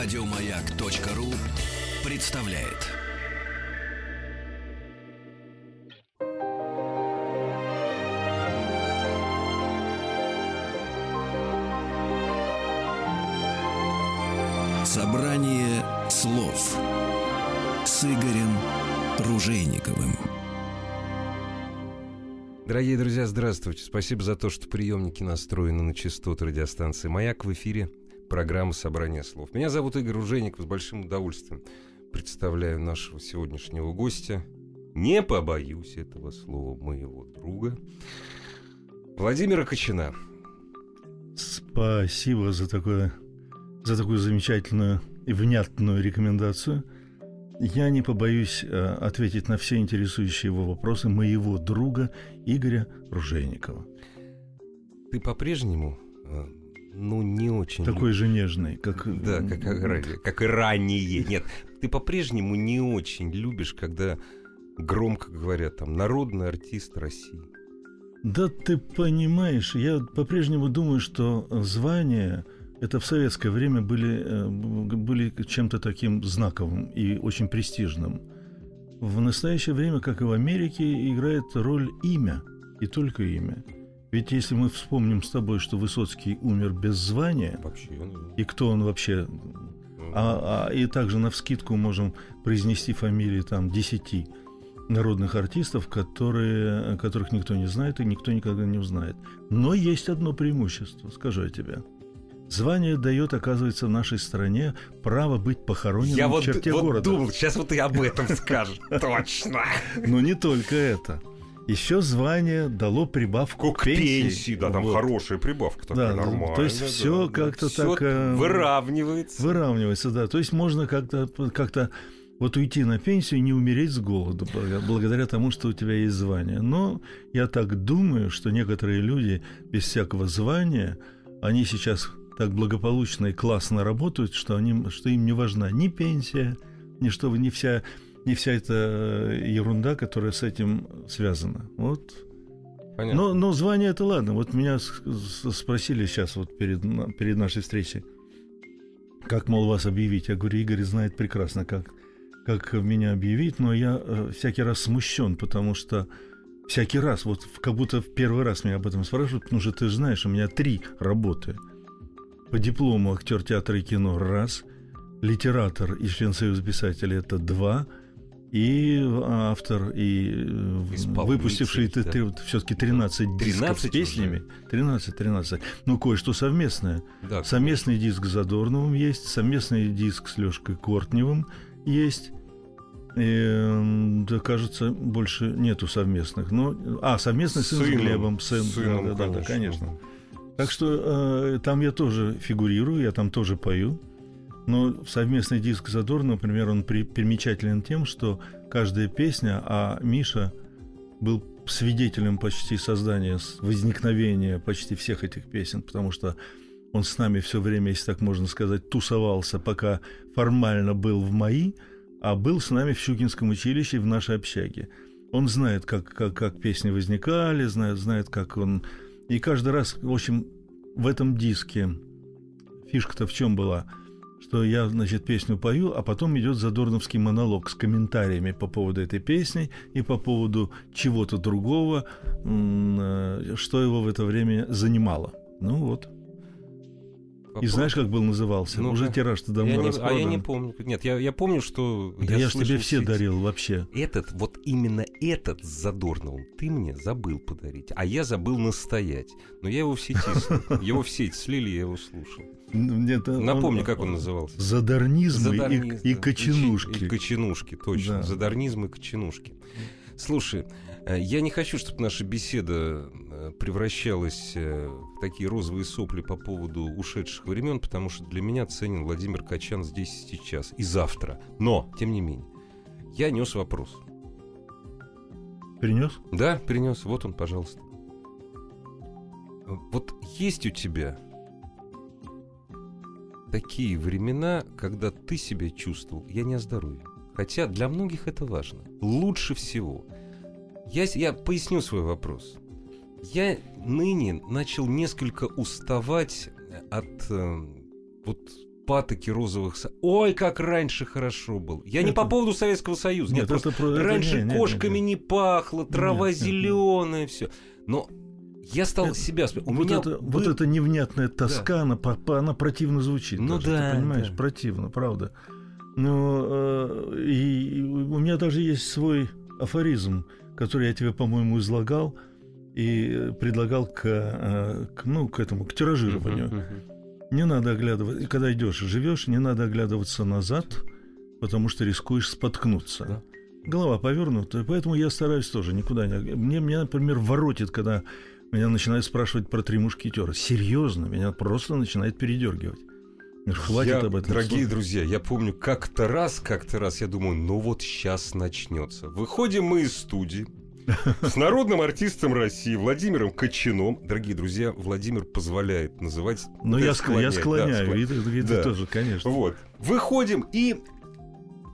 Радиомаяк.ру представляет. Собрание слов с Игорем Ружейниковым. Дорогие друзья, здравствуйте. Спасибо за то, что приемники настроены на частоту радиостанции «Маяк» в эфире программы «Собрание слов». Меня зовут Игорь Ружейников. С большим удовольствием представляю нашего сегодняшнего гостя. Не побоюсь этого слова моего друга. Владимира Кочина. Спасибо за такое за такую замечательную и внятную рекомендацию. Я не побоюсь э, ответить на все интересующие его вопросы моего друга Игоря Ружейникова. Ты по-прежнему, э, ну, не очень... Такой же нежный, как... Да, как, как, как и ранее. Нет, ты по-прежнему не очень любишь, когда громко говорят там «народный артист России». Да ты понимаешь, я по-прежнему думаю, что звание это в советское время были, э, были чем-то таким знаковым и очень престижным. В настоящее время, как и в Америке, играет роль имя, и только имя. Ведь если мы вспомним с тобой, что Высоцкий умер без звания, вообще, и кто он вообще, а, а, и также на вскидку можем произнести фамилии там десяти народных артистов, которые, которых никто не знает и никто никогда не узнает. Но есть одно преимущество, скажу я тебе – Звание дает, оказывается, в нашей стране право быть похороненным я в вот, черте вот города. думал, сейчас вот и об этом скажешь. Точно. Но не только это. Еще звание дало прибавку к пенсии. пенсии да, там вот. хорошая прибавка такая, да, нормальная. То есть все да, как-то так... Э, выравнивается. Выравнивается, да. То есть можно как-то как вот уйти на пенсию и не умереть с голоду благодаря тому, что у тебя есть звание. Но я так думаю, что некоторые люди без всякого звания, они сейчас так благополучно и классно работают, что, они, что им не важна ни пенсия, ни что, ни вся, ни вся эта э, ерунда, которая с этим связана. Вот. Понятно. Но, но звание это ладно. Вот меня спросили сейчас вот перед, перед нашей встречей, как, мол, вас объявить. Я говорю, Игорь знает прекрасно, как, как меня объявить, но я э, всякий раз смущен, потому что всякий раз, вот как будто в первый раз меня об этом спрашивают, потому что ты знаешь, у меня три работы – по диплому актер театра и кино – раз, литератор и член Союза писателей – это два, и автор, и э, выпустивший да. все-таки 13 дисков 13 с песнями. 13, 13. Ну, кое-что совместное. Да, совместный конечно. диск с Задорновым есть, совместный диск с Лешкой Кортневым есть. И, да, кажется, больше нету совместных. Но, а, совместный сын, сын с Глебом. Сын, сыном, да, да, да, конечно. Так что э, там я тоже фигурирую, я там тоже пою. Но совместный диск Задор, например, он при, примечателен тем, что каждая песня, а Миша был свидетелем почти создания, возникновения почти всех этих песен, потому что он с нами все время, если так можно сказать, тусовался, пока формально был в МАИ, а был с нами в Щукинском училище в нашей общаге. Он знает, как, как, как песни возникали, знает, знает, как он и каждый раз, в общем, в этом диске фишка-то в чем была? Что я, значит, песню пою, а потом идет задорновский монолог с комментариями по поводу этой песни и по поводу чего-то другого, э, что его в это время занимало. Ну вот. И знаешь, как был назывался? ну Уже тираж-то давно я не, распродан. А я не помню. Нет, я, я помню, что... Да я, я ж тебе все дарил вообще. Этот, вот именно этот с Задорновым ты мне забыл подарить, а я забыл настоять. Но я его в сети, его в сеть слили, я его слушал. Нет, Напомни, он, как он назывался. Задарнизм, Задарнизм и, и коченушки. И, и коченушки, точно. Да. Задарнизм и коченушки. Слушай, э, я не хочу, чтобы наша беседа превращалась э, в такие розовые сопли по поводу ушедших времен, потому что для меня ценен Владимир Качан здесь и сейчас, и завтра. Но, тем не менее, я нес вопрос. Принес? Да, принес. Вот он, пожалуйста. Вот есть у тебя такие времена, когда ты себя чувствовал, я не о здоровье. Хотя для многих это важно. Лучше всего. Я, я поясню свой вопрос. Я ныне начал несколько уставать от э, вот патоки розовых... Ой, как раньше хорошо было. Я не Это- по поводу Советского Союза. Нет, просто это про- раньше не- не- не- кошками не, пахло, трава Нет, нет, нет. зеленая, все. Но я стал Это- себя... У вот, меня это, был- вот эта невнятная тоска, она, по- по- она противно звучит. Ну даже, да, Ты понимаешь, да. противно, правда. Но э, и, и у меня даже есть свой афоризм, который я тебе, по-моему, излагал и предлагал к, э, к, ну, к этому, к тиражированию. Не надо оглядываться, когда идешь, живешь, не надо оглядываться назад, потому что рискуешь споткнуться. Да. Голова повернута, поэтому я стараюсь тоже никуда не... Мне, меня, например, воротит, когда меня начинают спрашивать про три мушкетера. Серьезно, меня просто начинает передергивать. Хватит Я, об этом. Дорогие слушать. друзья, я помню, как-то раз, как-то раз я думаю, ну вот сейчас начнется. Выходим мы из студии с народным артистом России Владимиром Кочином. Дорогие друзья, Владимир позволяет называть... Да, я, ск- я да, склоняю, склон- и и Да. тоже, конечно. Вот. Выходим, и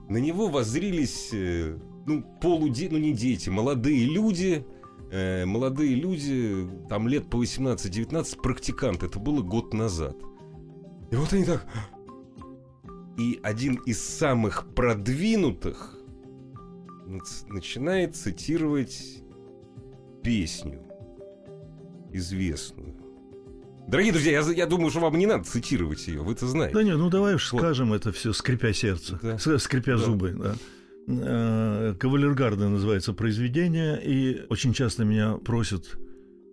на него воззрились, э, ну, полуди, ну, не дети, молодые люди, э, молодые люди, там лет по 18-19, практиканты. Это было год назад. И вот они так... И один из самых продвинутых начинает цитировать песню известную. Дорогие друзья, я, я думаю, что вам не надо цитировать ее, вы это знаете. Да не, ну давай уж Вот. скажем это все, скрипя сердце, Да. скрипя Да. зубы. Да. Э, Кавалергарда называется произведение, и очень часто меня просят,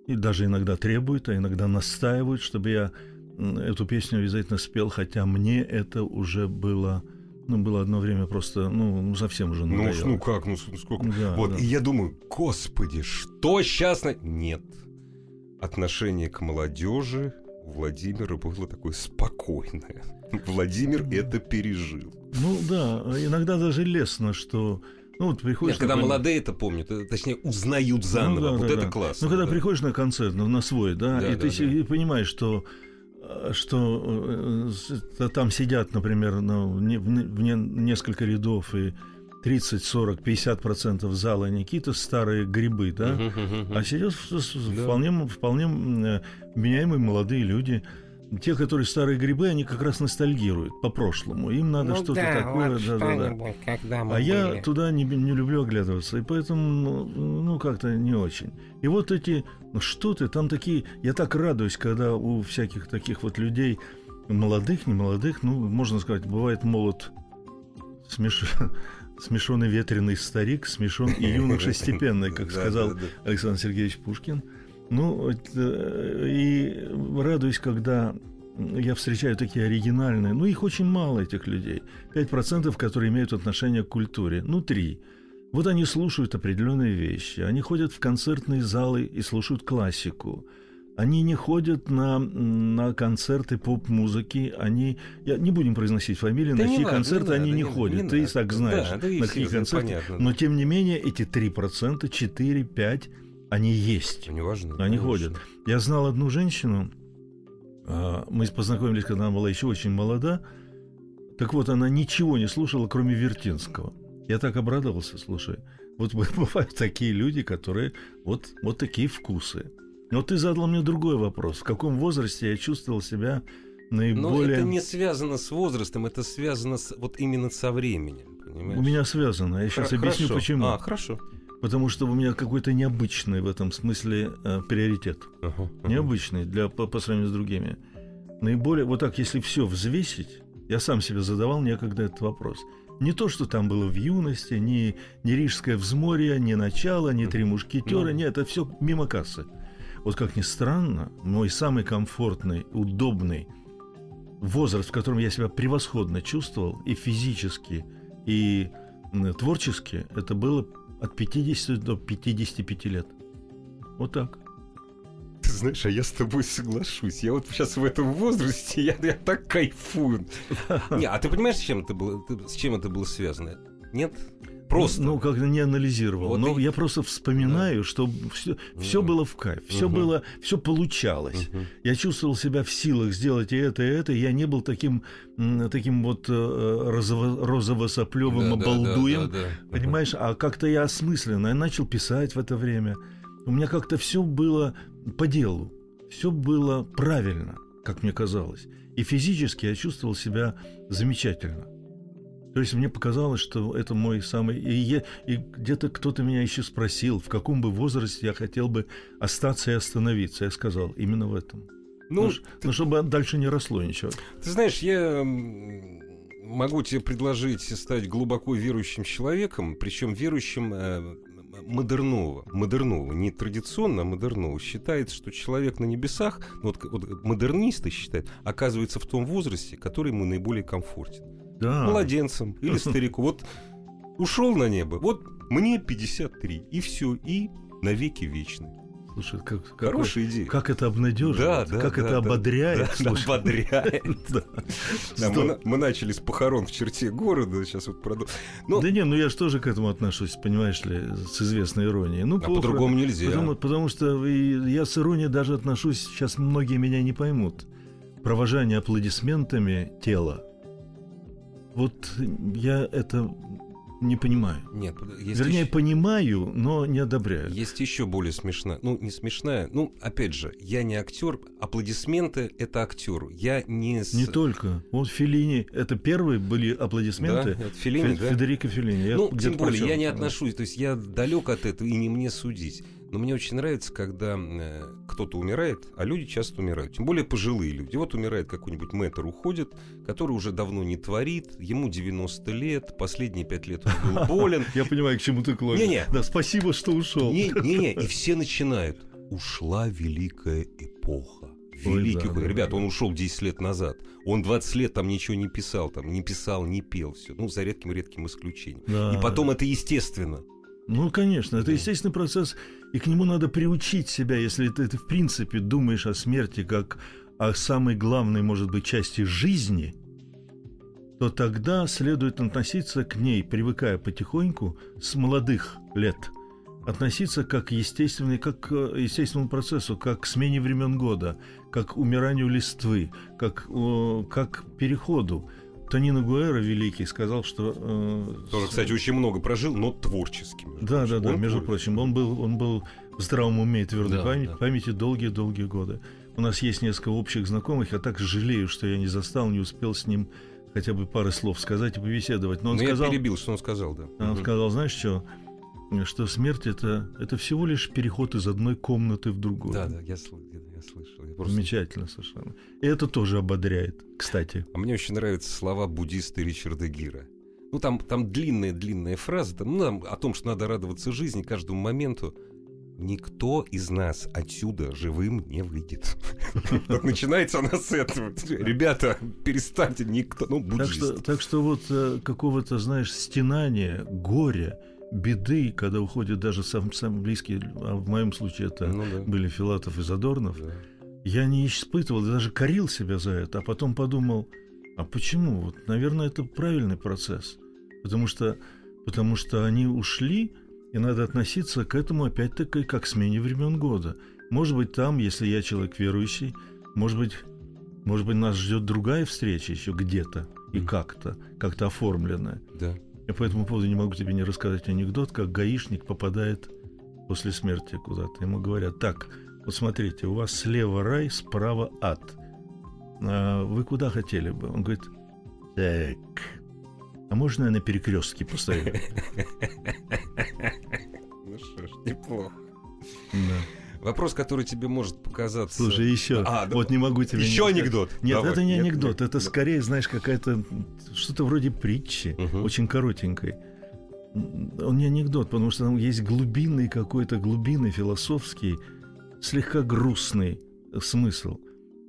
и даже иногда требуют, а иногда настаивают, чтобы я эту песню обязательно спел, хотя мне это уже было, ну, было одно время просто, ну, ну, совсем уже Ну, надоело. уж, ну как, ну сколько. Да, вот, да. и я думаю, господи, что сейчас... на- Нет. Отношение к молодежи у Владимира было такое спокойное. Владимир это пережил. Ну да, иногда даже лестно, что... Ну, вот приходишь... Нет, когда какой- молодые это помнят, э, точнее, узнают заново. Ну да, вот да, это да. классно. Ну, когда да. приходишь на концерт, ну, на свой, да, Да, и да, ты да. понимаешь, что что э, с- там сидят, например, ну, не- не- несколько рядов и 30, 40, 50 процентов зала не какие-то старые грибы, да, а сидят Да. вполне, вполне э, вменяемые молодые люди. Те, которые старые грибы, они как раз ностальгируют по прошлому. Им надо ну что-то да, такое. вот да, да, да. что-нибудь, когда мы А я были. туда не, не люблю оглядываться, и поэтому, ну, как-то не очень. И вот эти, ну что ты, там такие, я так радуюсь, когда у всяких таких вот людей, молодых, не молодых, ну, можно сказать, бывает молод, смеш... смешанный ветреный старик, смешон и юноша степенный, как Да, сказал да, да. Александр Сергеевич Пушкин. Ну, э, и радуюсь, когда я встречаю такие оригинальные, ну, их очень мало, этих людей. 5%, которые имеют отношение к культуре, ну, 3. Вот они слушают определенные вещи, они ходят в концертные залы и слушают классику. Они не ходят на, на концерты поп-музыки, они... Я, не будем произносить фамилии, Да на чьи надо, концерты не они надо, не не- ходят. не Ты и надо. так знаешь, Да, да и на какие концерты. понятно. Но, тем не менее, эти 3%, 4, 5, они есть. Не важно. Они конечно. ходят. Я знал одну женщину, а, мы познакомились, когда она была еще очень молода. Так вот, она ничего не слушала, кроме Вертинского. Я так обрадовался, слушай. Вот бывают такие люди, которые вот, вот такие вкусы. Но ты задал мне другой вопрос. В каком возрасте я чувствовал себя Но наиболее... это не связано с возрастом, это связано с, вот именно со временем. Понимаешь? У меня связано. Я сейчас Хор- объясню, хорошо. почему. А, хорошо. Потому что у меня какой-то необычный в этом смысле э, приоритет. Ага, ага. необычный для, по, по сравнению с другими. Наиболее, вот так, если все взвесить, я сам себе задавал некогда этот вопрос. Не то, что там было в юности, ни, ни Рижское взморье, ни начало, ни Три мушкетера, Ну. нет, это все мимо кассы. Вот как ни странно, мой самый комфортный, удобный возраст, в котором я себя превосходно чувствовал и физически, и творчески, это было от 50 до 55 лет. Вот так. Ты знаешь, а я с тобой соглашусь. Я вот сейчас в этом возрасте, я, я так кайфую. Не, а ты понимаешь, с чем это было, с чем это было связано? Нет? Просто. Ну, как-то не анализировал. Вот но и- я просто вспоминаю, что все, все Ну. было в кайф, все Мгм. было, все получалось. Мгм. Я чувствовал себя в силах сделать и это, и это. Я не был таким, таким вот э, розово- розово-соплевым Да, да, обалдуем. да, да, да. Понимаешь, а как-то я осмысленно, я начал писать в это время. У меня как-то все было по делу, все было правильно. как мне казалось. И физически я чувствовал себя замечательно. То есть мне показалось, что это мой самый... И, я... и где-то кто-то меня еще спросил, в каком бы возрасте я хотел бы остаться и остановиться. Я сказал, именно в этом. Ну, ну, ты... ну чтобы дальше не росло ничего. Ты знаешь, я могу тебе предложить стать глубоко верующим человеком, причем верующим э, модерного, модерного, не традиционно, а модерного, считается, что человек на небесах, ну, вот, вот модернисты считают, оказывается в том возрасте, который ему наиболее комфортен. Да. Младенцем или старику. Вот ушел на небо, вот мне 53, и все, и навеки вечный. Слушай, как, хорошая идея. Как это обнадеживает, да, да, как да, это да, ободряет. Да, ободряет. да. мы, мы начали с похорон в черте города, сейчас вот продолжим. Но... Да не, ну я же тоже к этому отношусь, понимаешь ли, с известной иронией. Ну, а по-другому нельзя. Потому, потому что я с иронией даже отношусь, сейчас многие меня не поймут. Провожание аплодисментами тела. Вот я это не понимаю. Нет, есть Вернее, еще... понимаю, но не одобряю. Есть еще более смешная. Ну, не смешная. Ну, опять же, я не актер. Аплодисменты это актеру. Я не. Не только. Вот Филини. Это первые были аплодисменты. Да, это Филини, Фе- да? Федерико Филини. Я ну, тем более, прочел. я не отношусь. То есть я далек от этого и не мне судить. Но мне очень нравится, когда э, кто-то умирает, а люди часто умирают. Тем более пожилые люди. Вот умирает какой-нибудь мэтр, уходит, который уже давно не творит, ему 90 лет, последние 5 лет он был болен. Я понимаю, к чему ты клонишь. Не-не. Да, спасибо, что ушел. Не-не, и все начинают. Ушла великая эпоха. Великий Ой, да, Ребята, да, он ушел 10 лет назад. Он 20 лет там ничего не писал, там не писал, не пел. Все. Ну, за редким-редким исключением. Да. И потом это естественно. Ну, конечно, это естественный процесс, и к нему надо приучить себя, если ты, ты в принципе думаешь о смерти как о самой главной, может быть, части жизни, то тогда следует относиться к ней, привыкая потихоньку с молодых лет, относиться как естественный, как к естественному процессу, как к смене времен года, как к умиранию листвы, как, как к переходу. Тонино Гуэра великий сказал, что... Э, Тоже, кстати, очень много прожил, но творчески. Да, да, да, между прочим. Он был, он был в здравом уме и твердой да, памяти, да. памяти долгие-долгие годы. У нас есть несколько общих знакомых. Я так жалею, что я не застал, не успел с ним хотя бы пары слов сказать и побеседовать. Но он но сказал, я перебил, что он сказал, да. Он угу. сказал, знаешь что, что смерть это, это всего лишь переход из одной комнаты в другую. Да, да, я, я слышал. Я просто... Замечательно совершенно. И это тоже ободряет, кстати. А мне очень нравятся слова буддиста Ричарда Гира. Ну, там, там длинная-длинная фраза там, ну, там, о том, что надо радоваться жизни каждому моменту. Никто из нас отсюда живым не выйдет. Начинается она с этого. Ребята, перестаньте, никто. Ну, Так что вот э, какого-то, знаешь, стенания, горя, беды, когда уходят даже сам, самые близкие, а в моем случае это ну, да. были Филатов и Задорнов, да. я не испытывал, даже корил себя за это, а потом подумал, а почему? Вот, наверное, это правильный процесс, потому что, потому что они ушли, и надо относиться к этому опять-таки как к смене времен года. Может быть, там, если я человек верующий, может быть, может быть, нас ждет другая встреча еще где-то и как-то, как-то оформленная. Да. Я по этому поводу не могу тебе не рассказать анекдот, как гаишник попадает после смерти куда-то. Ему говорят, так, вот смотрите, у вас слева рай, справа ад. А вы куда хотели бы? Он говорит, так, а можно я на перекрестке постою? Ну что ж, неплохо. Да. Вопрос, который тебе может показаться... Слушай, еще. А, вот не могу тебе... Еще не... анекдот. Нет, Давай. это не нет, анекдот. Нет, это нет. скорее, знаешь, какая-то... Что-то вроде притчи, угу. очень коротенькой. Он не анекдот, потому что там есть глубинный какой-то, глубинный философский, слегка грустный смысл.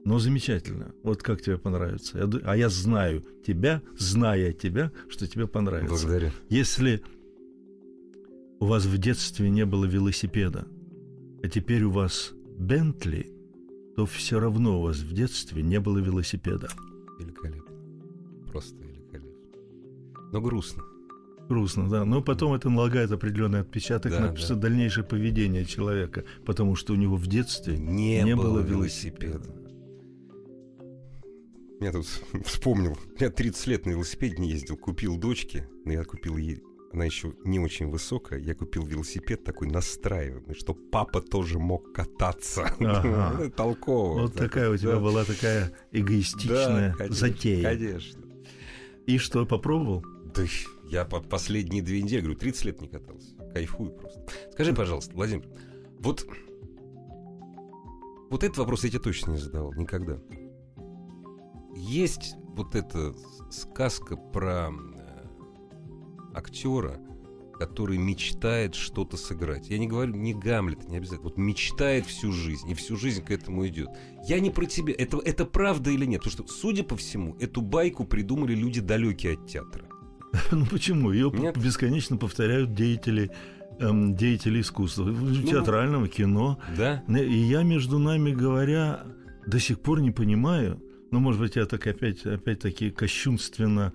Но замечательно. Вот как тебе понравится. Я, а я знаю тебя, зная тебя, что тебе понравится. Благодарю. Если у вас в детстве не было велосипеда, а теперь у вас Бентли, то все равно у вас в детстве не было велосипеда. Великолепно. Просто великолепно. Но грустно. Грустно, да. Но потом это налагает определенный отпечаток да, на да. дальнейшее поведение человека, потому что у него в детстве не, не было, было велосипеда. велосипеда. Я тут вспомнил. Я 30 лет на велосипеде не ездил. Купил дочке, но я купил ей она еще не очень высокая, я купил велосипед такой настраиваемый, чтобы папа тоже мог кататься. Ага. Толково. Вот такая у тебя Да. была такая эгоистичная Да, конечно, затея. Конечно. И что, попробовал? Да я под последние две недели, говорю, 30 лет не катался. Кайфую просто. Скажи, пожалуйста, Владимир, вот... Вот этот вопрос я тебе точно не задавал никогда. Есть вот эта сказка про актера, который мечтает что-то сыграть. Я не говорю не Гамлет, не обязательно. Вот мечтает всю жизнь, и всю жизнь к этому идет. Я не про тебя. Это, это правда или нет? Потому что, судя по всему, эту байку придумали люди далекие от театра. Ну почему? Ее Нет. бесконечно повторяют деятели, эм, деятели искусства. Ну, Театрального, кино. Да? И я, между нами говоря, до сих пор не понимаю, ну, может быть, я так опять, опять-таки кощунственно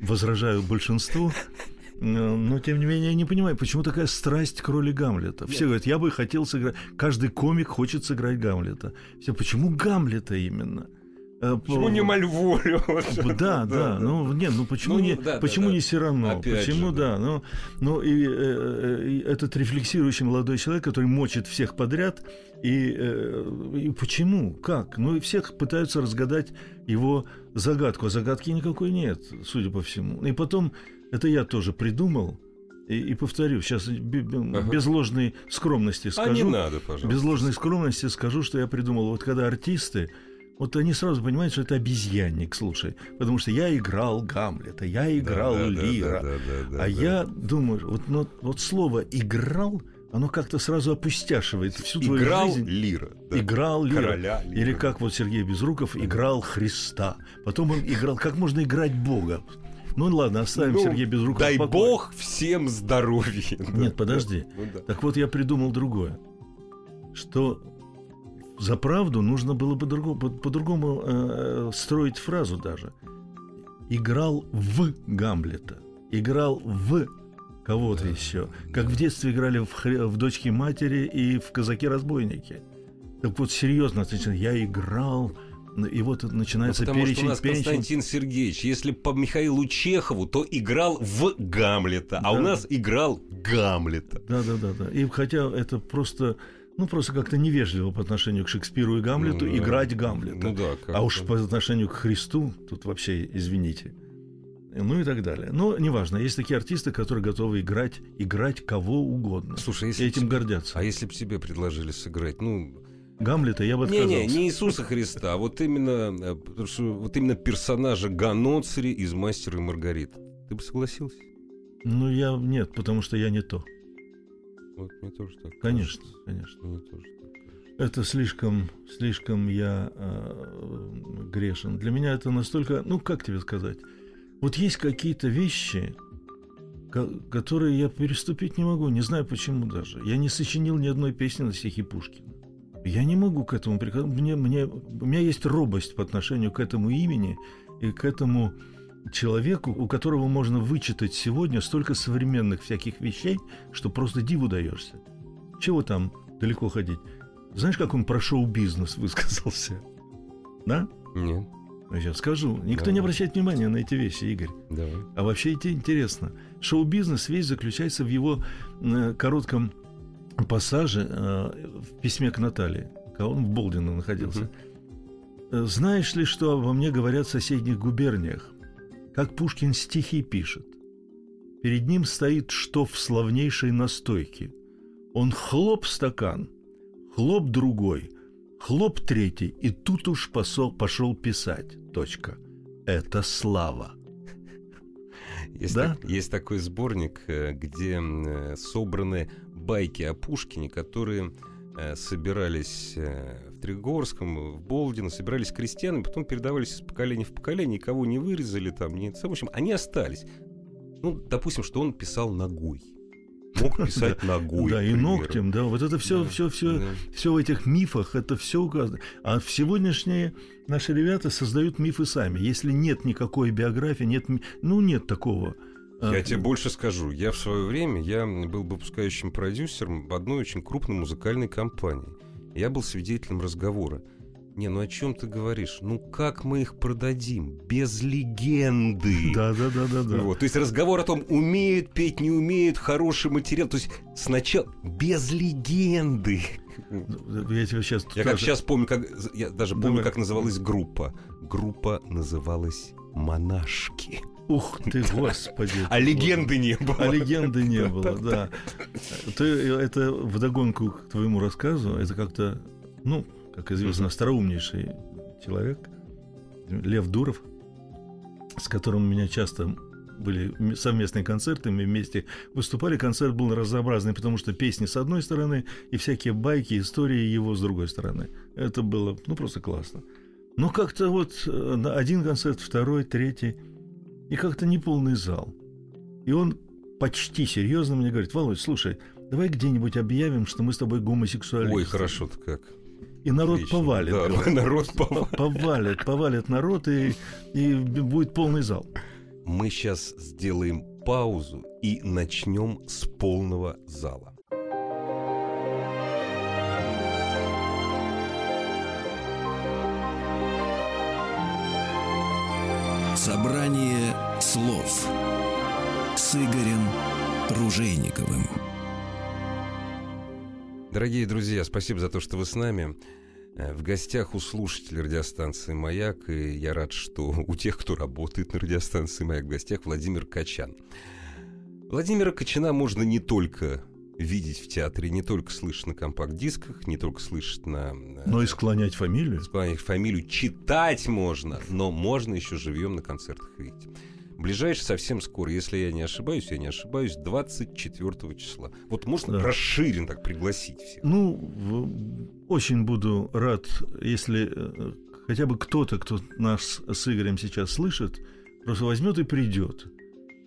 возражаю большинству, но, но, тем не менее, я не понимаю, почему такая страсть к роли Гамлета. Все говорят, я бы хотел сыграть... Каждый комик хочет сыграть Гамлета. Все, почему Гамлета именно? Э, Почему по- не Мальволю? Да, да, ну нет, ну почему Ну, не, да, да, почему да. не Сирано, Опять почему же, да, ну, ну и, э, э, и этот рефлексирующий молодой человек, который мочит всех подряд, и, э, и почему, как, ну и всех пытаются разгадать его загадку, а загадки никакой нет, судя по всему. И потом это я тоже придумал и, и повторю, сейчас Ага. без ложной скромности А не скажу, надо, пожалуйста. без ложной скромности скажу, что я придумал. Вот когда артисты, вот они сразу понимают, что это обезьянник, слушай. Потому что я играл Гамлета, я Да, играл да, да, Лира. да, да, да, а да. я думаю, вот, ну, вот слово «играл», оно как-то сразу опустяшивает всю твою Играл жизнь. Лира. да. Играл Лира. Короля Лира. Или как вот Сергей Безруков играл Христа. Потом он играл... Как можно играть Бога? Ну ладно, оставим Ну, Сергея Безрукова Дай в покое. бог всем здоровья. Нет, подожди. Ну да. Так вот, я придумал другое. Что за правду нужно было бы другому, по- по-другому э, строить фразу даже. Играл в Гамлета. Играл в кого-то еще. Как в детстве играли в, хре- в «Дочки матери» и в «Казаки-разбойники». Так вот, серьезно, я играл, и вот Ну, начинается потому что у перечень, нас перечень. Константин Сергеевич, если по Михаилу Чехову, то играл в Гамлета, а у Да. нас играл Гамлета. Да, да, да, да. И хотя это просто, ну просто как-то невежливо по отношению к Шекспиру и Гамлету Ну, да. играть Гамлета. Ну да, а уж по отношению к Христу, тут вообще извините. Ну и так далее. Но неважно, есть такие артисты, которые готовы играть, играть кого угодно. Слушай, И если этим б- гордятся. А если бы тебе предложили сыграть, ну, Гамлета я бы отказался. не-не, не Иисуса Христа, а вот именно, э, что вот именно персонажа Ганоцри из «Мастера и Маргариты». Ты бы согласился? Ну я нет, потому что я не то. Вот мне тоже так Конечно, кажется. конечно. Мне тоже так кажется. Это слишком, слишком я э, грешен. Для меня это настолько, ну как тебе сказать, вот есть какие-то вещи, ко- которые я переступить не могу, не знаю почему даже. Я не сочинил ни одной песни на стихи Пушкина. Я не могу к этому прикасаться. Мне, мне, у меня есть робость по отношению к этому имени и к этому человеку, у которого можно вычитать сегодня столько современных всяких вещей, что просто диву даешься. Чего там далеко ходить? Знаешь, как он про шоу-бизнес высказался? Да? Нет, Я сейчас скажу. Никто Давай. не обращает внимания на эти вещи, Игорь. давай. А вообще это интересно. Шоу-бизнес весь заключается в его э, коротком пассаже э, в письме к Наталье, когда он в Болдино находился. Э, Знаешь ли, что обо мне говорят в соседних губерниях? Как Пушкин стихи пишет. Перед ним стоит штоф славнейшей настойки. Он хлоп стакан, хлоп другой, хлоп третий, и тут уж посол, пошел писать. Точка. Это слава. Есть, Да? так- есть такой сборник, э, где собраны байки о Пушкине, которые э, собирались э, в Тригорском, в Болдино, собирались крестьянами, потом передавались из поколения в поколение, никого не вырезали там, не, в общем, они остались. Ну, допустим, что он писал ногой. Мог писать ногой. да, и ногтем, да, вот это все, все, все, все в этих мифах, это все указано. А в сегодняшние наши ребята создают мифы сами. Если нет никакой биографии, нет, ну нет такого. Я А, тебе больше скажу. Я в свое время я был выпускающим продюсером в одной очень крупной музыкальной компании. Я был свидетелем разговора Не, ну о чем ты говоришь? Ну как мы их продадим? Без легенды. Да, да, да, да, да. Вот. То есть разговор о том, умеют петь, не умеют, хороший материал. То есть сначала без легенды. Я тебе сейчас... Я как сейчас помню, как я даже помню, как называлась группа. Группа называлась Монашки. Ух ты, господи. А легенды не было. А легенды не было, да. Ты, это вдогонку к твоему рассказу, это как-то, ну, как известно, остроумнейший человек, Лев Дуров, с которым у меня часто были совместные концерты, мы вместе выступали. Концерт был разнообразный, потому что песни с одной стороны и всякие байки, истории его с другой стороны. Это было, ну, просто классно. Но как-то вот э, один концерт, второй, третий, и как-то не полный зал. И он почти серьезно мне говорит, Володь, слушай, давай где-нибудь объявим, что мы с тобой гомосексуалисты. Ой, хорошо-то как. И народ Отлично. повалит. Да, народ повалит. Повалит, повалит народ, и, и будет полный зал. Мы сейчас сделаем паузу и начнем с полного зала. Собрание слов с Игорем Ружейниковым. Дорогие друзья, спасибо за то, что вы с нами. Э, в гостях у слушателей радиостанции «Маяк», и я рад, что у тех, кто работает на радиостанции «Маяк», в гостях Владимир Качан. Владимира Качана можно не только видеть в театре, не только слышать на компакт-дисках, не только слышать на... Э, но и склонять фамилию. Склонять фамилию. Читать можно, но можно еще живьем на концертах видеть. Ближайший совсем скоро, если я не ошибаюсь, я не ошибаюсь, 24 числа. Вот можно да. расширен так пригласить всех? Ну, очень буду рад, если э, хотя бы кто-то, кто нас с Игорем сейчас слышит, просто возьмет и придет.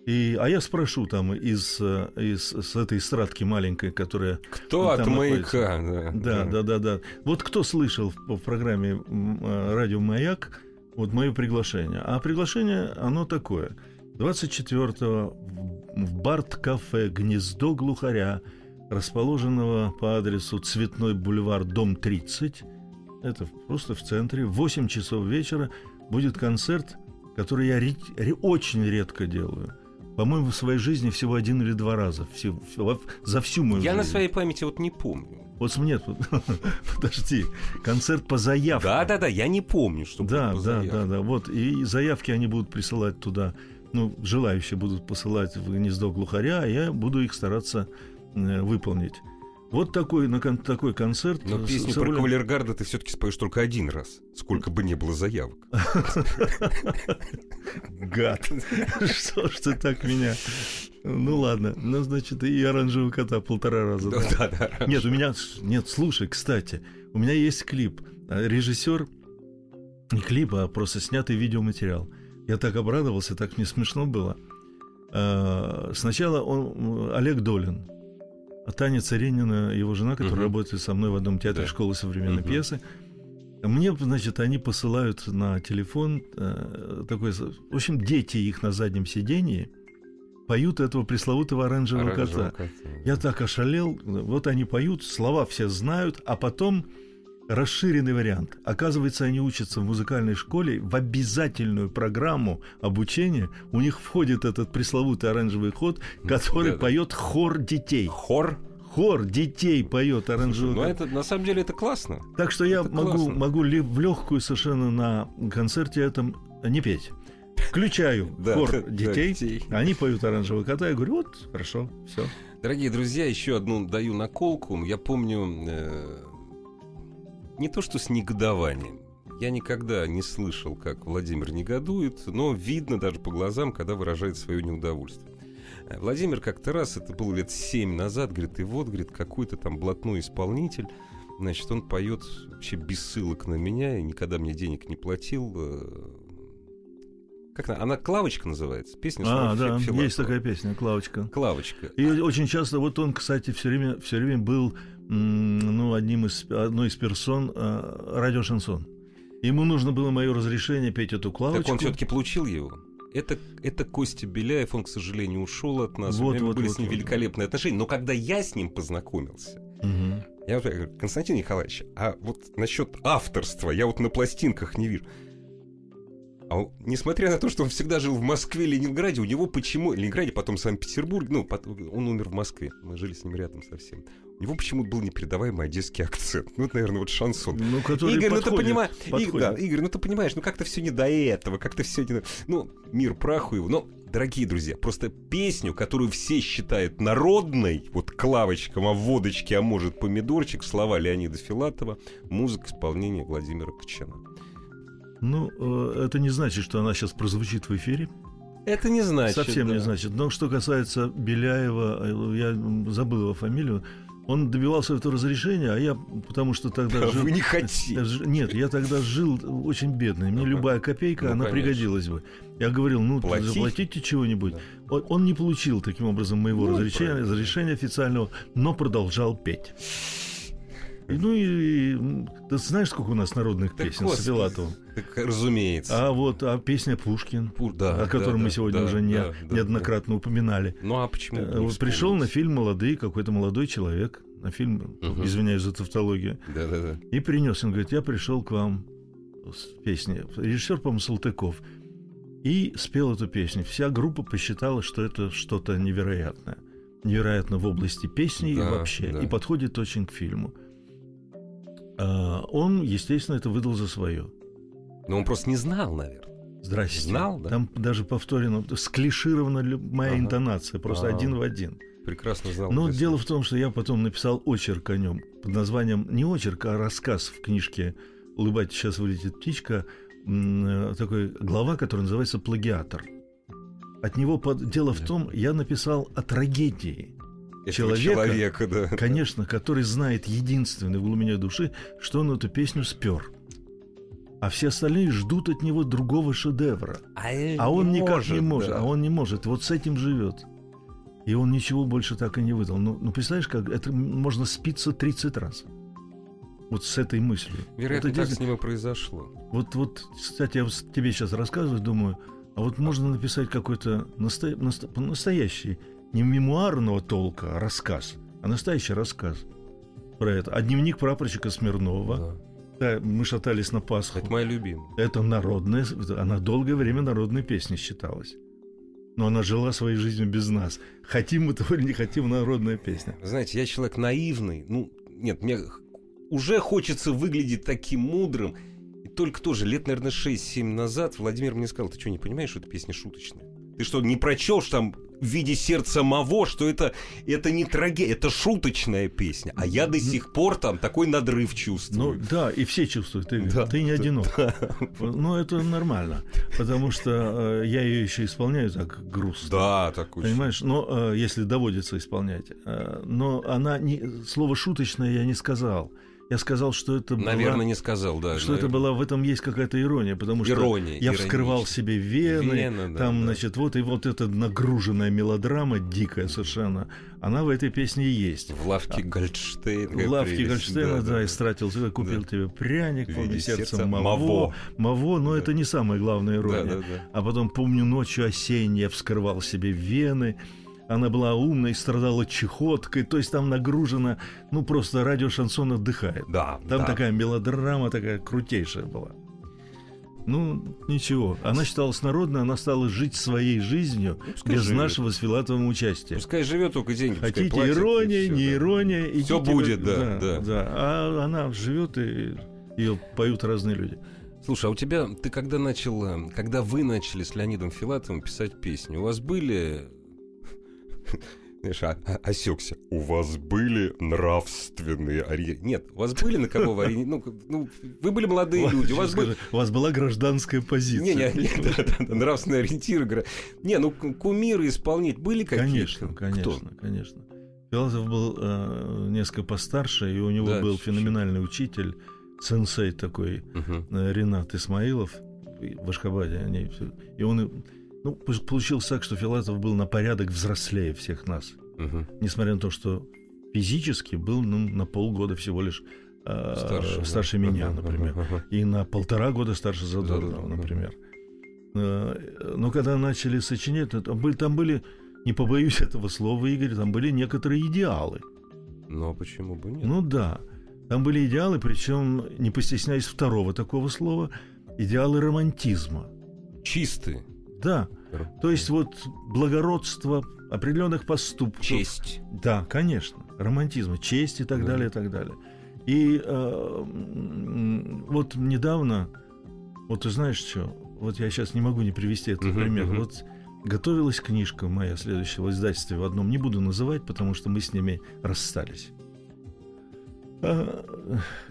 И, а я спрошу там из, э, из с этой стратки маленькой, которая... Кто от маяка? Да, да, да, да, да. Вот кто слышал в, в программе э, «Радио Маяк», вот мое приглашение. А приглашение, оно такое. 24-го в Барт-кафе «Гнездо глухаря», расположенного по адресу Цветной бульвар, дом 30, это просто в центре, в 8 часов вечера будет концерт, который я ре- очень редко делаю. По-моему, в своей жизни всего один или два раза. Все, за всю мою Я жизнь. на своей памяти вот не помню. Вот нет, подожди, концерт по заявке. Да, да, да, я не помню, что да, по да, да, да, вот и заявки они будут присылать туда, ну желающие будут посылать в гнездо глухаря, а я буду их стараться э, выполнить. Вот такой, на кон- такой концерт. Но песню с, про кавалергарда ты все-таки споешь только один раз, сколько бы ни было заявок. Гад. Что ж ты так меня... Ну ладно, ну значит и оранжевого кота полтора раза. Да, да, да. Нет, у меня... Нет, слушай, кстати, у меня есть клип. А Режиссер не клип, а просто снятый видеоматериал. Я так обрадовался, так мне смешно было. А, сначала он, Олег Долин, Таня Царенина, его жена, которая угу. работает со мной в одном театре да. школы современной угу. пьесы, мне, значит, они посылают на телефон э, такой... В общем, дети их на заднем сидении поют этого пресловутого оранжевого, оранжевого кота. кота. Я так ошалел. Вот они поют, слова все знают, а потом расширенный вариант. Оказывается, они учатся в музыкальной школе, в обязательную программу обучения у них входит этот пресловутый оранжевый кот, который да, поет хор детей. Хор? Хор детей поет оранжевый. Ну это на самом деле это классно. Так что я это могу классно. могу ли в легкую совершенно на концерте этом не петь. Включаю хор детей, они поют оранжевый кота, я говорю, вот хорошо, все. Дорогие друзья, еще одну даю наколку. Я помню э, не то что с негодованием. Я никогда не слышал, как Владимир негодует, но видно даже по глазам, когда выражает свое неудовольствие. Э, Владимир как-то раз, это было лет семь назад, говорит, и вот, говорит, какой-то там блатной исполнитель, значит, он поет вообще без ссылок на меня и никогда мне денег не платил. Э, как она? Она Клавочка называется. Песня. А, да, Филатова. есть такая песня, Клавочка. Клавочка. И очень часто, вот он, кстати, все время, все время был ну, одним из, одной из персон э, радио Шансон. Ему нужно было мое разрешение петь эту Клавочку. Так он все-таки получил его? это, это Костя Беляев, он, к сожалению, ушел от нас. Вот, У меня вот, были вот, с ним вот. великолепные отношения. Но когда я с ним познакомился, угу. Я говорю, Константин Николаевич, а вот насчет авторства я вот на пластинках не вижу. А он, несмотря на то, что он всегда жил в Москве, Ленинграде, у него почему... Ленинграде, потом Санкт-Петербург, ну, потом, он умер в Москве, мы жили с ним рядом совсем. У него почему-то был непередаваемый одесский акцент. Ну, это, наверное, вот шансон. Ну, который Игорь, подходит, ну ты понимаешь. Игорь, да, Игорь, ну ты понимаешь, ну как-то все не до этого, как-то все не... Ну, мир праху его. Но, дорогие друзья, просто песню, которую все считают народной, вот клавочком, а водочке, а может помидорчик, слова Леонида Филатова, музыка исполнения Владимира Кочана. Ну, э, это не значит, что она сейчас прозвучит в эфире. Это не значит. Совсем да. не значит. Но что касается Беляева, э, я забыл его фамилию, он добивался этого разрешения, а я, потому что тогда А жил... вы не хотите. Нет, я тогда жил очень бедный. Мне Ага. любая копейка, Ну, она конечно. пригодилась бы. Я говорил, ну, Платить? заплатите чего-нибудь. Да. Он, не получил таким образом моего Ну, разрешения, правильно. разрешения официального, но продолжал петь. И, ну и, ты знаешь, сколько у нас народных Так, песен господи. Филатовым? Так, разумеется. А вот а песня Пушкин, Пу- да, о котором да, мы да, сегодня да, уже не, да, да, неоднократно упоминали. да. Ну а почему? Э, вот пришел на фильм «Молодые», какой-то молодой человек, на фильм, Мгм. извиняюсь за тавтологию, Да-да-да. и принес, он говорит, я пришел к вам с песней. Режиссер, по-моему, Салтыков. И спел эту песню. Вся группа посчитала, что это что-то невероятное. Невероятно в области песни и Да, вообще. да. И подходит очень к фильму. А, он, естественно, это выдал за свое. Но он просто не знал, наверное. Здрасте. Знал, да? Там даже повторено, склиширована моя Ага. интонация, просто А. один в один. Прекрасно знал. Но дело себя. в том, что я потом написал очерк о нем под названием не очерк, а рассказ в книжке «Улыбайтесь, сейчас вылетит птичка». э, Такой глава, которая называется «Плагиатор». От него под... дело в том, я написал о трагедии, Этого человека, человека, да. конечно, который знает единственный в глубине души, что он эту песню спер. А все остальные ждут от него другого шедевра. А он никак не может, да. а он не может. Вот с этим живет. И он ничего больше так и не выдал. Ну, ну представляешь, как это можно спиться 30 раз. Вот с этой мыслью. Вероятно, Вот так с ним и произошло. вот, вот, кстати, я тебе сейчас рассказываю, думаю, а вот можно написать какой-то наста- наста- настоящий, не мемуарного толка, а рассказ, а настоящий рассказ про это. А дневник прапорщика Смирнова. Да. Да, мы шатались на Пасху. Это моя любимая. Это народная, она долгое время народной песней считалась. Но она жила своей жизнью без нас. Хотим мы того или не хотим, народная песня. Знаете, я человек наивный. Ну, нет, мне уже хочется выглядеть таким мудрым. И только тоже лет, наверное, 6-7 назад Владимир мне сказал, ты что, не понимаешь, что эта песня шуточная? Ты что, не прочел, что там в виде сердца Маво, что это, это не трагедия, это шуточная песня. А я до сих пор там такой надрыв Ну чувствую. да, и все чувствуют, ты, Да, ты не да, одинок. Ну это нормально, потому что э, я ее еще исполняю так грустно. Да, такой. Понимаешь, но э, если доводится исполнять. Э, но она не слово шуточное я не сказал. Я сказал, что это была- Наверное, не сказал, да. что это наверное. была в этом есть какая-то ирония, потому что Ирония, я вскрывал себе вены, Вена, да, там, да. значит, вот и вот эта нагруженная мелодрама дикая совершенно, она в этой песне есть. В лавке Гольдштейн. В лавке Гольштейна, да, истратил тебя, купил Да. тебе пряник, виде сердце сердца Маво. Маво. Но Да. это не самая главная Да, ирония. да, да. А потом, помню, ночью осенней я вскрывал себе вены. Она была умной, страдала чехоткой. То есть там нагружено, ну, просто радио шансон отдыхает. Да, Там да. такая мелодрама такая крутейшая была. Ну, ничего. Она считалась народной, она стала жить своей жизнью Ну, пускай без живет. нашего с Филатовым участия. Пускай живет только деньги. Хотите платит, ирония, всё, не да. ирония. Идите будет, вы- да, да. А она живет и ее поют разные люди. Слушай, а у тебя, ты когда начал, э, когда вы начали с Леонидом Филатовым писать песни, у вас были... Знаешь, а- осекся. У вас были нравственные ори... Нет, у вас были на кого ори... ну, ну, вы были молодые люди, у вас Скажи, были... у вас была гражданская позиция. не, не, да, да, да, нравственные ориентиры. Не, ну кумиры исполнить были какие-то? Конечно, Кто? конечно, конечно. Филатов был э, несколько постарше, и у него Да, был чуть-чуть. феноменальный учитель, сенсей такой, э, Ренат Исмаилов в Ашхабаде. Они, и он, ну, получилось так, что Филатов был на порядок взрослее всех нас. Мгм. Несмотря на то, что физически был ну, на полгода всего лишь э, Старше, старше, да. меня, например. ага, ага. И на полтора года старше Задорнова, например. Э, Но когда начали сочинять, там были, там были, не побоюсь этого слова, Игорь, там были некоторые идеалы. Но почему бы нет? Ну да. Там были идеалы, причем, не постесняясь второго такого слова, идеалы романтизма. Чистые. Да. То есть вот благородство определенных поступков. Честь. Да, конечно. Романтизма, честь и так Да. далее, и так далее. И э, вот недавно, вот ты знаешь что, вот я сейчас не могу не привести этот Мгм, пример. мгм. Вот готовилась книжка моя следующего издательства в одном, не буду называть, потому что мы с ними расстались. А,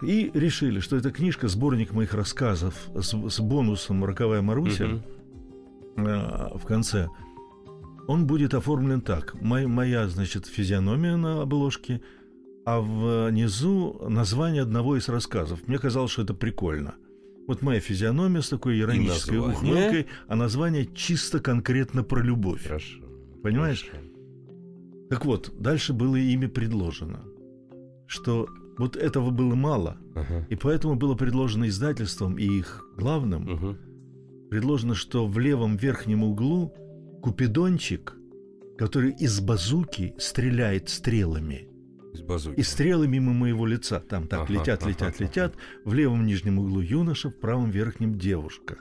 И решили, что эта книжка, сборник моих рассказов с, с бонусом «Роковая Маруся», Мгм. А, в конце, он будет оформлен так. Моя, моя, значит, физиономия на обложке, а внизу название одного из рассказов. Мне казалось, что это прикольно. Вот моя физиономия с такой иронической ухмылкой, а название чисто конкретно про любовь. Хорошо. Понимаешь? Хорошо. Так вот, дальше было ими предложено, что вот этого было мало, Ага. и поэтому было предложено издательством и их главным Мгм. Предложено, что в левом верхнем углу купидончик, который из базуки стреляет стрелами. Из базуки. И стрелы мимо моего лица. Там так Ага, летят, ага, летят, ага. летят. В левом нижнем углу юноша, в правом верхнем девушка.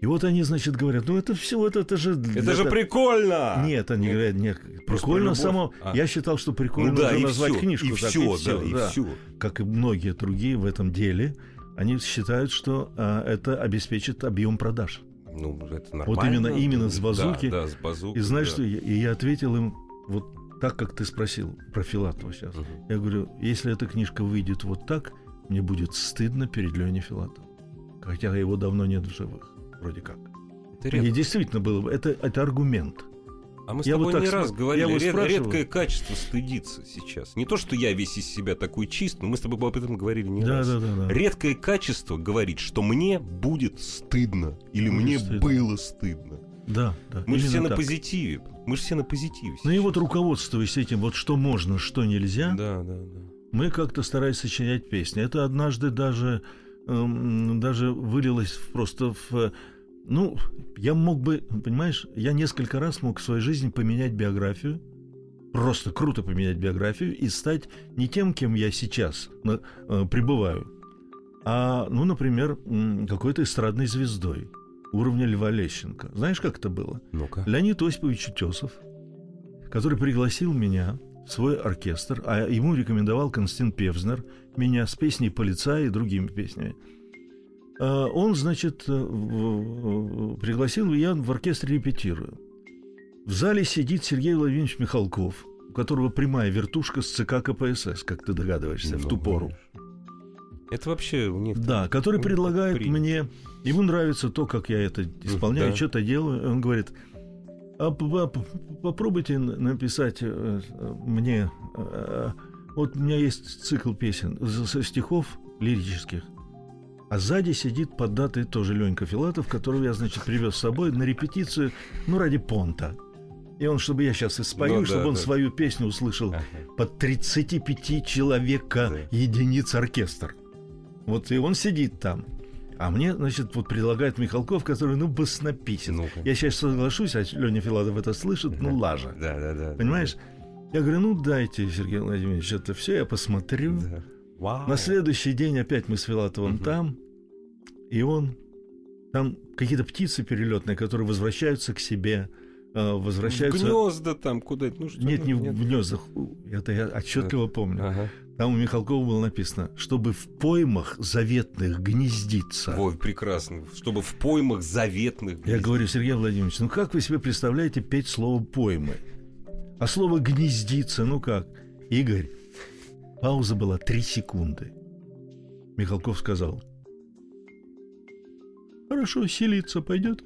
И вот они, значит, говорят, ну это все, это, это же... Это же прикольно! Нет, они Нет. говорят, нет, Просто прикольно любовь. само. А. Я считал, что прикольно Ну да, уже и назвать всё, книжку. и так, все, всё, да, и все. Как и многие другие в этом деле, они считают, что а, это обеспечит объем продаж. Ну, это нормально. Вот именно- именно с Да, базуки. Да, с базуки. И знаешь, да. что я, и я ответил им вот так, как ты спросил про Филатова сейчас. Мгм. Я говорю, если эта книжка выйдет вот так, мне будет стыдно перед Леней Филатовым. Хотя его давно нет в живых, вроде как. Это И действительно было бы, это, это аргумент. А мы с Я тобой вот не см- раз я говорили, вот ред- спрашиваю. редкое качество стыдиться сейчас. Не то, что я весь из себя такой чист, но мы с тобой об этом говорили не Да, раз. да, да, да. Редкое качество говорит, что мне будет стыдно. Или Будет мне стыдно. было стыдно. Да, да. Мы же все на так. позитиве. Мы же все на позитиве. Ну и сейчас. вот руководствуясь этим, вот что можно, что нельзя, Да, да, да. мы как-то старались сочинять песни. Это однажды даже, эм, даже вылилось просто в... Ну, я мог бы, понимаешь, я несколько раз мог в своей жизни поменять биографию, просто круто поменять биографию и стать не тем, кем я сейчас э, пребываю, а, ну, например, какой-то эстрадной звездой уровня Льва Лещенко. Знаешь, как это было? Ну-ка. Леонид Осипович Утесов, который пригласил меня в свой оркестр, а ему рекомендовал Константин Певзнер меня с песней «Полицай» и другими песнями. А Он, значит, э, в- в- пригласил, и я в оркестре репетирую. В зале сидит Сергей Владимирович Михалков, у которого прямая вертушка с ЦК КПСС, как ты догадываешься, в Ну, ту пору. Это вообще у них... Да, который ну, предлагает принято. мне, ему нравится то, как я это исполняю, да. что-то делаю. Он говорит, а п- попробуйте написать э, э, мне, э, вот у меня есть цикл песен со стихов лирических, а сзади сидит поддатый тоже Ленька Филатов, которого я, значит, привез с собой на репетицию, ну, ради понта. И он, чтобы я сейчас и спою, Ну да, чтобы он да. свою песню услышал Ага. под 35 человека Да. единиц оркестр. Вот и он сидит там. А мне, значит, вот предлагает Михалков, который, ну, баснописен. Ну-ка. Я сейчас соглашусь, а Леня Филатов это слышит, ну, лажа. Да, да, да. Понимаешь? Я говорю, ну, дайте, Сергей Владимирович, это все, я посмотрю. Да. Вау. На следующий день опять мы с Филатовым Мгм. там, и он... Там какие-то птицы перелетные, которые возвращаются к себе, э, возвращаются... Гнезда там куда-то. Ну, что Нет, не в гнездах. Это я отчетливо помню. Ага. Там у Михалкова было написано, чтобы в поймах заветных гнездиться. Ой, прекрасно. Чтобы в поймах заветных... Я говорю, Сергей Владимирович, ну как вы себе представляете петь слово поймы? А слово гнездиться, ну как? Игорь, пауза была три секунды. Михалков сказал, хорошо, селиться пойдет.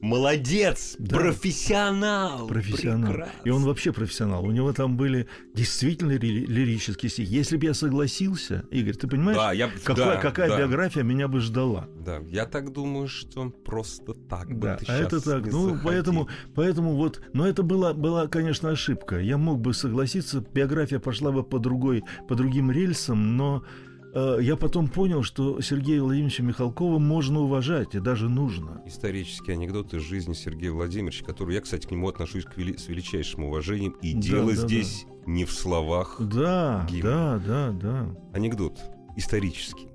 Молодец! Да. Профессионал! Профессионал. Прекрасно. И он вообще профессионал. У него там были действительно ри- лирические стихи. Если бы я согласился, Игорь, ты понимаешь, Да, я... какая, да, какая да, биография меня бы ждала? Да, я так думаю, что он просто так бы Да, ты а это так. Ну, захотел. поэтому, поэтому вот, но это была, была, конечно, ошибка. Я мог бы согласиться, биография пошла бы по другой, по другим рельсам, но я потом понял, что Сергея Владимировича Михалкова можно уважать и даже нужно. Исторический анекдот из жизни Сергея Владимировича, который я, кстати, к нему отношусь к вели- с величайшим уважением. И Да, дело да, здесь не в словах. Да, Гимн. да, да, да. Анекдот исторический.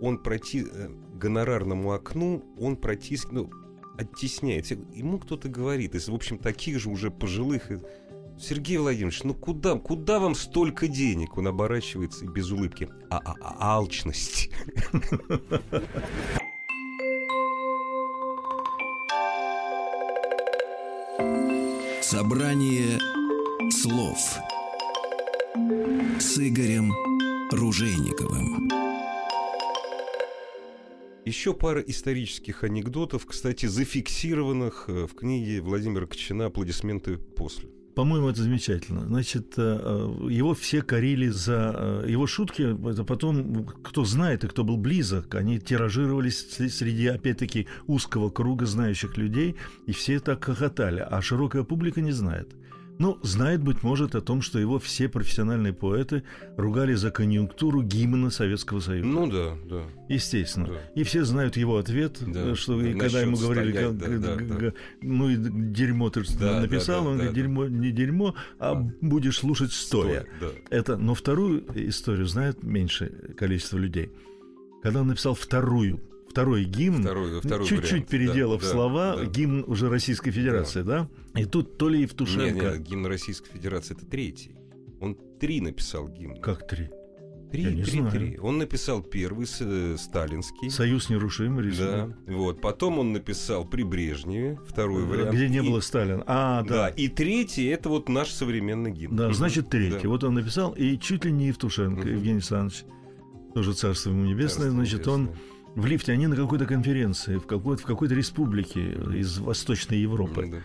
Он пройти э, гонорарному окну, он протис... ну, оттесняет. Ему кто-то говорит, из, в общем, таких же уже пожилых... Сергей Владимирович, ну куда, куда вам столько денег? Он оборачивается и без улыбки. А, а, а алчность. Собрание слов с Игорем Ружейниковым. Еще пара исторических анекдотов, кстати, зафиксированных э, в книге Владимира Кочина «Аплодисменты после». По-моему, это замечательно. Значит, э, э, его все корили за э, его шутки. Это потом, кто знает и кто был близок, они тиражировались среди, опять-таки, узкого круга знающих людей, и все так хохотали, а широкая публика не знает. Ну, знает, быть может, о том, что его все профессиональные поэты ругали за конъюнктуру гимна Советского Союза. Ну да, да. Естественно. Да. И все знают его ответ, Да, э, что да, и когда ему говорили, стоять, г- да, да, г- ну и дерьмо ты Да, написал, да, да, он да, говорит, да. дерьмо не дерьмо, а Да. будешь слушать стоя. Да. Это, но вторую историю знает меньшее количество людей. Когда он написал вторую, второй гимн, Второй, второй чуть-чуть вариант, переделав да, да, слова, да. гимн уже Российской Федерации, да? И тут то ли Евтушенко... не, гимн Российской Федерации это третий. Он три написал гимн. Как три? Три, Я не три, знаю. три. Он написал первый э, сталинский. Союз нерушимый, Да, рисунок. вот. Потом он написал при Брежневе, второй вариант. Где не И- было Сталина. А, Да, да. и третий это вот наш современный гимн. Да, значит, третий. Да. Вот он написал, и чуть ли не Евтушенко, Мгм. Евгений Александрович, тоже царство ему небесное, Царство значит, он небесное. В лифте, они на какой-то конференции, в какой-то, в какой-то республике из Восточной Европы. Да.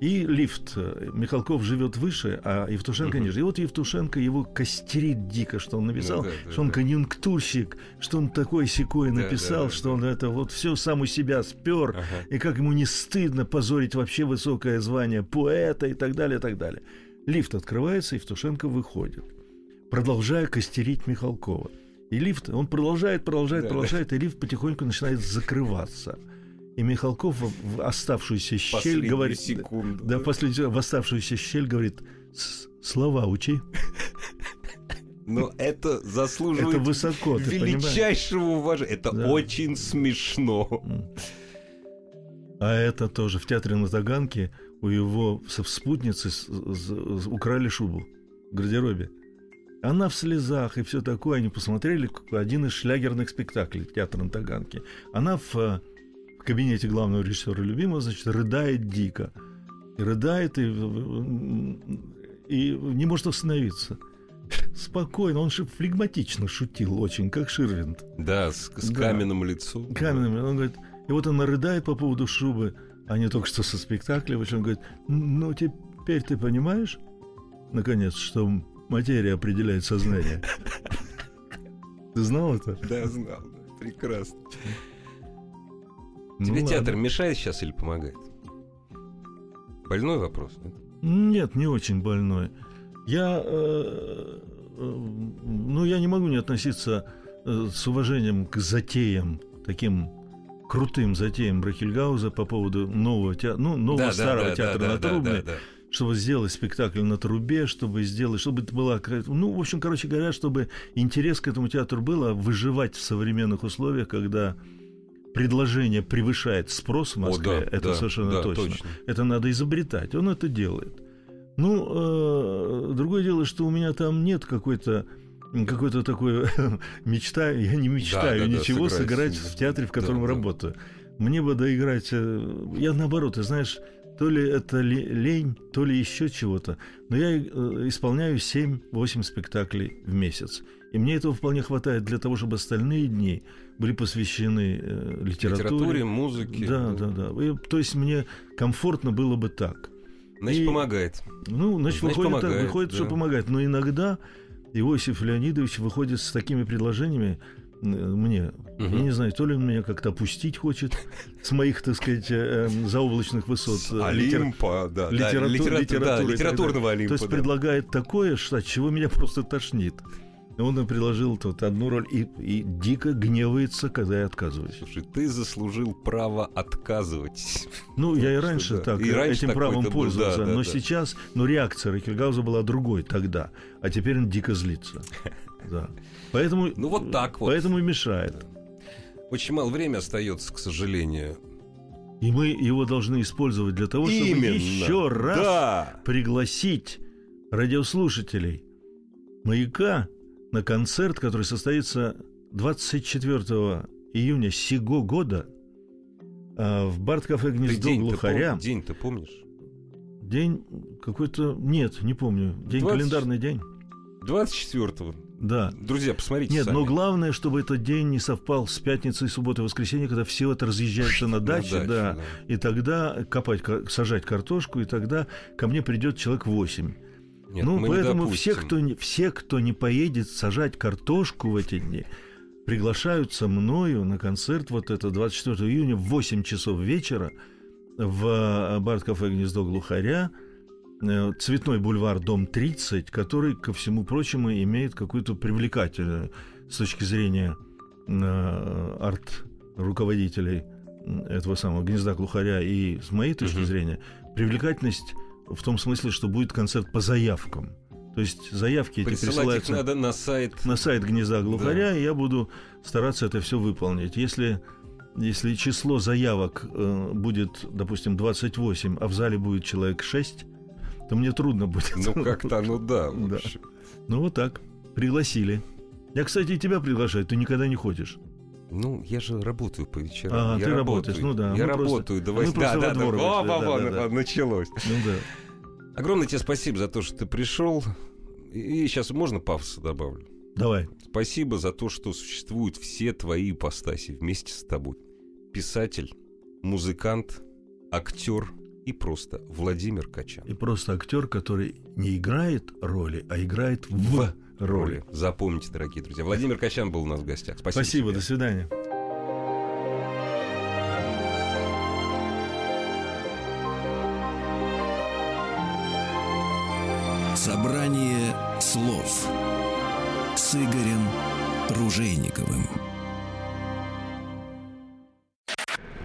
И лифт. Михалков живет выше, а Евтушенко Мгм. ниже. И вот Евтушенко его костерит дико, что он написал, Ну да, да, что он да. конъюнктурщик, что он такой секой Да, написал, да, да, что да. он это вот все сам у себя спер, Ага. и как ему не стыдно позорить вообще высокое звание поэта и так далее, и так далее. Лифт открывается, и Евтушенко выходит, продолжая костерить Михалкова. И лифт, он продолжает, продолжает, Да, продолжает, и лифт потихоньку начинает закрываться. И Михалков в оставшуюся щель Последнюю говорит... секунду. Да, последнюю, в оставшуюся щель говорит, «С- слова учи. Но это заслуживает Это высоко, ты понимаешь? величайшего уважения. Это Да. очень смешно. А это тоже в театре на Таганке у его спутницы украли шубу в гардеробе. Она в слезах и все такое. Они посмотрели один из шлягерных спектаклей театра на Таганке. Она в, э, в кабинете главного режиссера любимого, значит, рыдает дико. И рыдает, и, и не может остановиться. Спокойно, он же флегматично шутил очень, как Ширвинд. Да, с, с Да. каменным лицом. каменными. Он говорит, и вот она рыдает по поводу шубы, а не только что со спектакля. Он говорит, ну теперь ты понимаешь, наконец, что материя определяет сознание. Ты знал это? Да, знал. да. Прекрасно. Ну Тебе ладно. театр мешает сейчас или помогает? Больной вопрос. нет? Нет, не очень больной. Я, э, э, ну, я не могу не относиться э, с уважением к затеям, таким крутым затеям Брахельгауза по поводу нового театра, ну, нового Да, да, старого да, театра да, на да, Трубной. да, да. Чтобы сделать спектакль на трубе, чтобы сделать, чтобы это какая-то- ну, в общем, короче говоря, чтобы интерес к этому театру было выживать в современных условиях, когда предложение превышает спрос в Москве, О, да, это да, совершенно да, точно. точно. Это надо изобретать, он это делает. Ну, э, другое дело, что у меня там нет какой-то какой-то такой мечта, я не мечтаю да, да, ничего сыграть, сыграть да. в театре, в котором Да, да. работаю. Мне бы доиграть, э, я наоборот, ты знаешь, то ли это ле- лень, то ли еще чего-то. Но я э, исполняю 7-8 спектаклей в месяц. И мне этого вполне хватает для того, чтобы остальные дни были посвящены э, литературе. Литературе, музыке. Да, да, да. И, то есть мне комфортно было бы так. Значит, И- помогает. Ну, значит, Значит, выходит, так, помогает, выходит что да. помогает. Но иногда Иосиф Леонидович выходит с такими предложениями мне. Мгм. Я не знаю, то ли он меня как-то опустить хочет с моих, так сказать, э, э, заоблачных высот. Э, литер- Олимпа, да, да, литерату- литерату- литературы да, литературного. Олимпа. То есть да. предлагает такое, что, от чего меня просто тошнит. Он предложил тут одну роль и, и дико гневается, когда я отказываюсь. Слушай, ты заслужил право отказывать. Ну, я и раньше так, и раньше этим правом пользовался, да, да, но да. сейчас, ну, реакция Рахельгауза была другой тогда, а теперь он дико злится. Да. Поэтому, Ну, вот так вот. Поэтому и мешает. Очень мало времени остается, к сожалению. И мы его должны использовать для того, чтобы Именно. еще раз Да. пригласить радиослушателей «Маяка» на концерт, который состоится 24 июня сего года а, в Барт-кафе Ты «Гнездо день-то глухаря». пом- День-то помнишь? День какой-то... Нет, не помню. День 20. календарный день. 24-го. Да. Друзья, посмотрите Нет, сами. но главное, чтобы этот день не совпал с пятницей, субботой, воскресенье, когда все это разъезжаются на На даче, даче, да, да. и тогда копать, сажать картошку, и тогда ко мне придет человек 8. Нет, ну, поэтому все кто, все, кто не поедет сажать картошку в эти дни, приглашаются мною на концерт вот это 24 июня в 8 часов вечера в Барт-кафе «Гнездо глухаря», Цветной бульвар, дом 30, который, ко всему прочему, имеет какую-то привлекательную с точки зрения э, арт-руководителей этого самого гнезда глухаря и с моей точки Мгм. зрения, привлекательность в том смысле, что будет концерт по заявкам. То есть заявки эти Присылать их присылаются надо на сайт. на сайт гнезда глухаря, и я буду стараться это все выполнить. Если, если число заявок э, будет, допустим, 28, а в зале будет человек 6, то мне трудно будет. Ну, как-то, ну да. Да. Ну вот так. Пригласили. Я, кстати, и тебя приглашаю, ты никогда не ходишь. Ну, я же работаю по вечерам. А, я ты работаю. работаешь, ну да, Я просто- работаю просто Да, во да, да. да, во, да, да. началось. Ну да. Огромное тебе спасибо за то, что ты пришел. И сейчас можно пафоса добавлю. Давай. Спасибо за то, что существуют все твои ипостаси вместе с тобой. Писатель, музыкант, актер и просто Владимир Качан. И просто актер, который не играет роли, а играет в роли. Запомните, дорогие друзья. Владимир Качан был у нас в гостях. Спасибо. Спасибо, тебе. до свидания. Собрание слов с Игорем Ружейниковым.